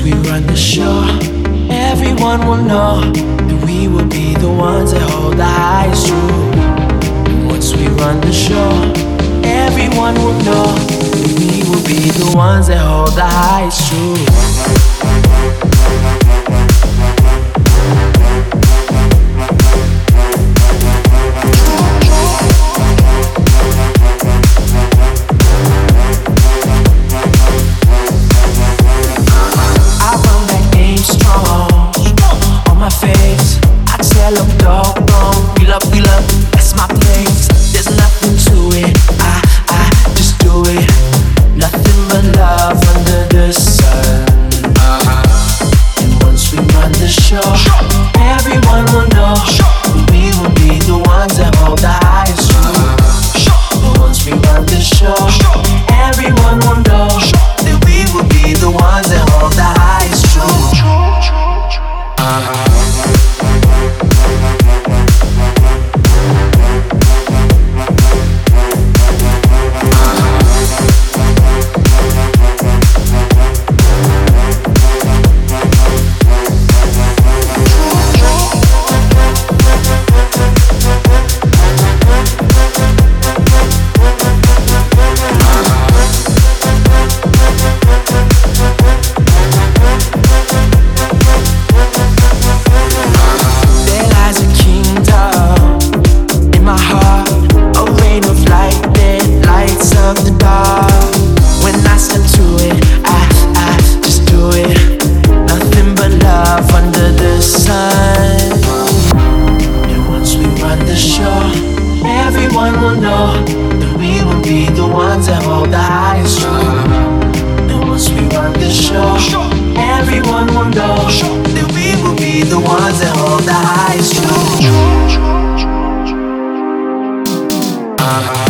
once we run the show, everyone will know that we will be the ones that hold the highest truth. Once we run the show, everyone will know that we will be the ones that hold the highest truth. will know that we will be the ones that hold the highest strong. And once we run the show, everyone will know that we will be the ones that hold the highest strong. Uh-huh.